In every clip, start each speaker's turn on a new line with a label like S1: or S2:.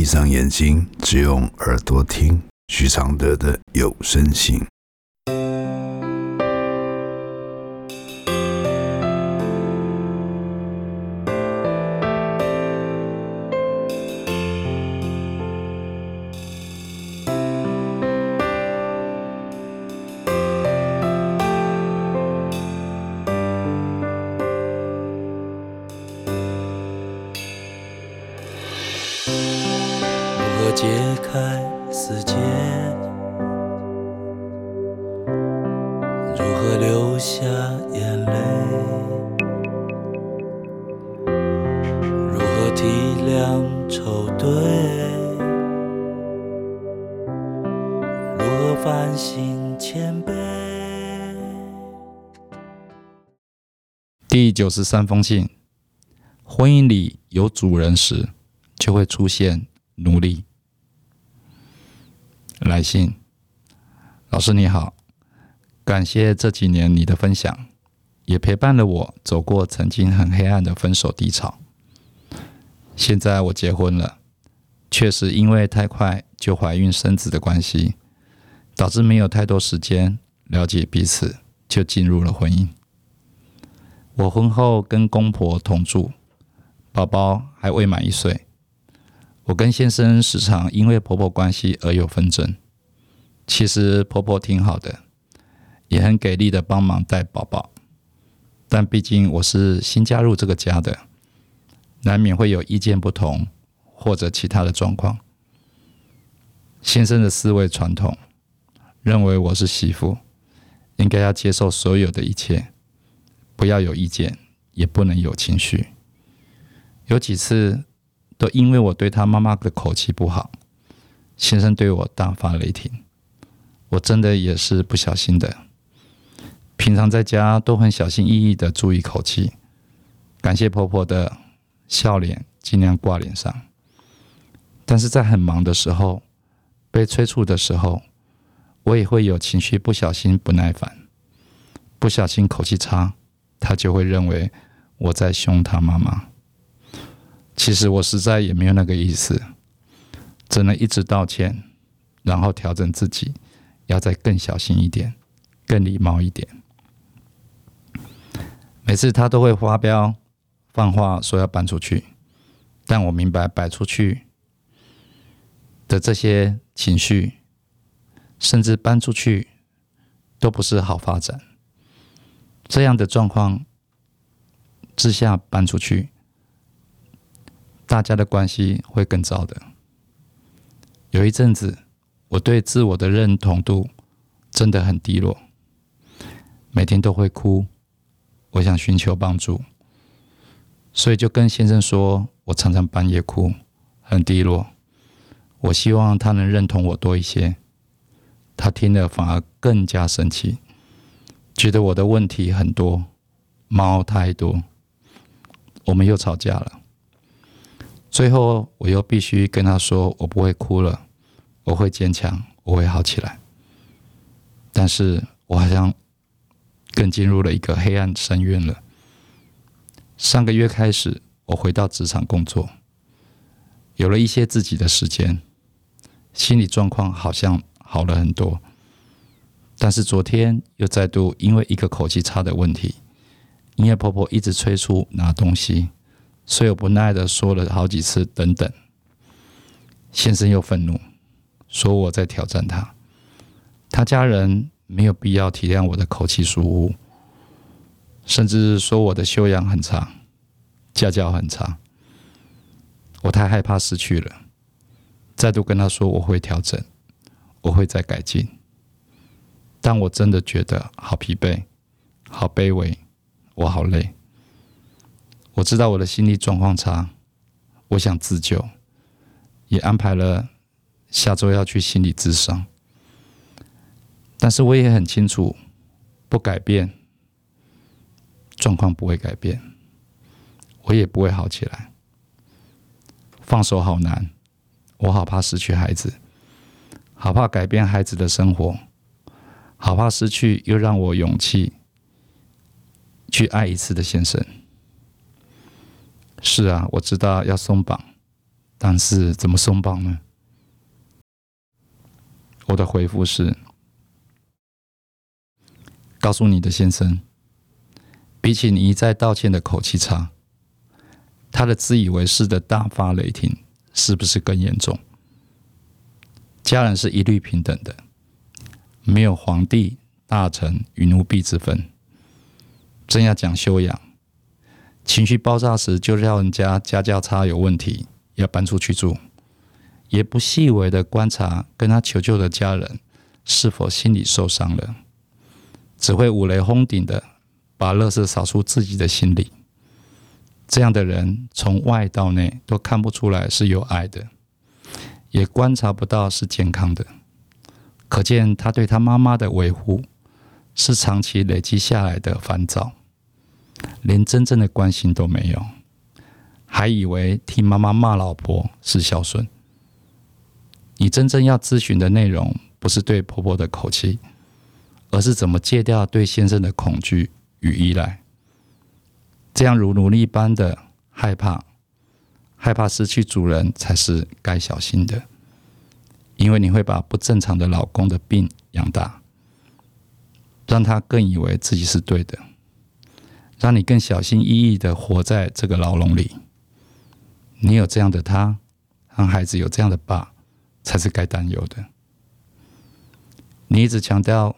S1: 闭上眼睛，只用耳朵听许常德的有声信。
S2: 解开死结？如何流下眼泪？如何体谅愁对？如何反省谦卑？
S3: 第九十三封信：婚姻里有主人时，就会出现奴隶。来信，老师你好，感谢这几年你的分享，也陪伴了我走过曾经很黑暗的分手低潮。现在我结婚了，确实因为太快就怀孕生子的关系，导致没有太多时间了解彼此，就进入了婚姻。我婚后跟公婆同住，宝宝还未满一岁。我跟先生时常因为婆婆关系而有纷争。其实婆婆挺好的，也很给力的帮忙带宝宝。但毕竟我是新加入这个家的，难免会有意见不同或者其他的状况。先生的思维传统认为我是媳妇，应该要接受所有的一切，不要有意见，也不能有情绪。有几次。都因为我对他妈妈的口气不好，先生对我大发雷霆。我真的也是不小心的。平常在家都很小心翼翼的注意口气，感谢婆婆的笑脸，尽量挂脸上。但是在很忙的时候，被催促的时候，我也会有情绪，不小心不耐烦，不小心口气差，他就会认为我在凶他妈妈。其实我实在也没有那个意思，只能一直道歉，然后调整自己，要再更小心一点，更礼貌一点。每次他都会发飙，放话说要搬出去，但我明白摆出去的这些情绪，甚至搬出去都不是好发展。这样的状况之下搬出去。大家的关系会更糟的。有一阵子，我对自我的认同度真的很低落，每天都会哭。我想寻求帮助，所以就跟先生说，我常常半夜哭，很低落。我希望他能认同我多一些。他听了反而更加生气，觉得我的问题很多，猫太多。我们又吵架了。最后，我又必须跟他说：“我不会哭了，我会坚强，我会好起来。”但是我好像更进入了一个黑暗深渊了。上个月开始，我回到职场工作，有了一些自己的时间，心理状况好像好了很多。但是昨天又再度因为一个口气差的问题，因为婆婆一直催促拿东西。所以我不耐的说了好几次，等等。先生又愤怒，说我在挑战他。他家人没有必要体谅我的口气疏忽，甚至说我的修养很差，家教很差。我太害怕失去了，再度跟他说我会调整，我会再改进。但我真的觉得好疲惫，好卑微，我好累。我知道我的心理状况差，我想自救，也安排了下周要去心理咨商。但是我也很清楚，不改变，状况不会改变，我也不会好起来。放手好难，我好怕失去孩子，好怕改变孩子的生活，好怕失去又让我勇气去爱一次的先生。是啊，我知道要松绑，但是怎么松绑呢？我的回复是：告诉你的先生，比起你一再道歉的口气差，他的自以为是的大发雷霆，是不是更严重？家人是一律平等的，没有皇帝、大臣与奴婢之分。真要讲修养，情绪爆炸时就叫人家家教差有问题，要搬出去住。也不细微的观察跟他求救的家人是否心里受伤了，只会五雷轰顶的把乐色扫出自己的心里。这样的人从外到内都看不出来是有爱的，也观察不到是健康的。可见他对他妈妈的维护是长期累积下来的烦躁，连真正的关心都没有，还以为替妈妈骂老婆是孝顺。你真正要咨询的内容，不是对婆婆的口气，而是怎么戒掉对先生的恐惧与依赖。这样如奴隶般的害怕，害怕失去主人，才是该小心的。因为你会把不正常的老公的病养大，让他更以为自己是对的，让你更小心翼翼的活在这个牢笼里。你有这样的他，让孩子有这样的爸。才是该担忧的。你一直强调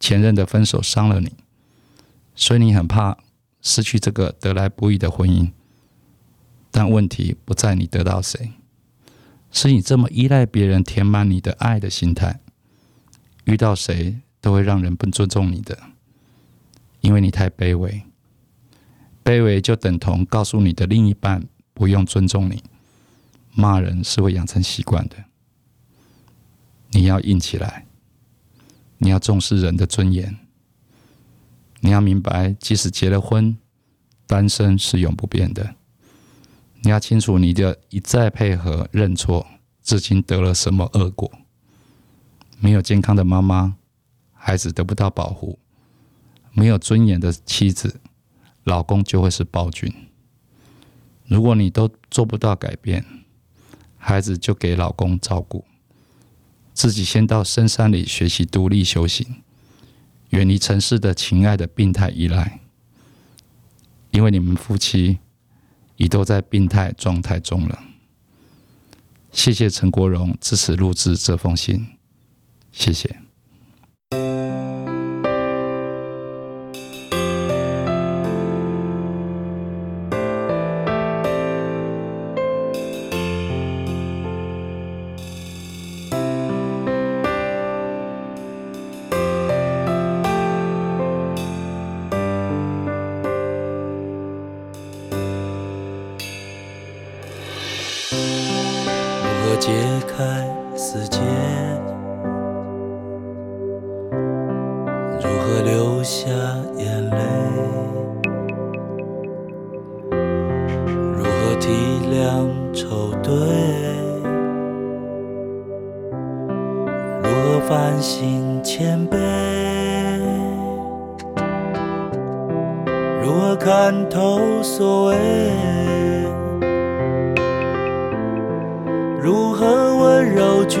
S3: 前任的分手伤了你，所以你很怕失去这个得来不易的婚姻。但问题不在你得到谁，是你这么依赖别人填满你的爱的心态，遇到谁都会让人不尊重你的，因为你太卑微。卑微就等同告诉你的另一半不用尊重你。骂人是会养成习惯的。你要硬起来，你要重视人的尊严，你要明白，即使结了婚，单身是永不变的。你要清楚，你的一再配合认错，至今得了什么恶果？没有健康的妈妈，孩子得不到保护；没有尊严的妻子，老公就会是暴君。如果你都做不到改变，孩子就给老公照顾。自己先到深山里学习独立修行，远离城市的情爱的病态依赖，因为你们夫妻已都在病态状态中了。谢谢陈国荣支持录制这封信，谢谢。
S2: 下眼泪？如何体谅愁对？如何反省谦卑？如何看透所谓？如何温柔拒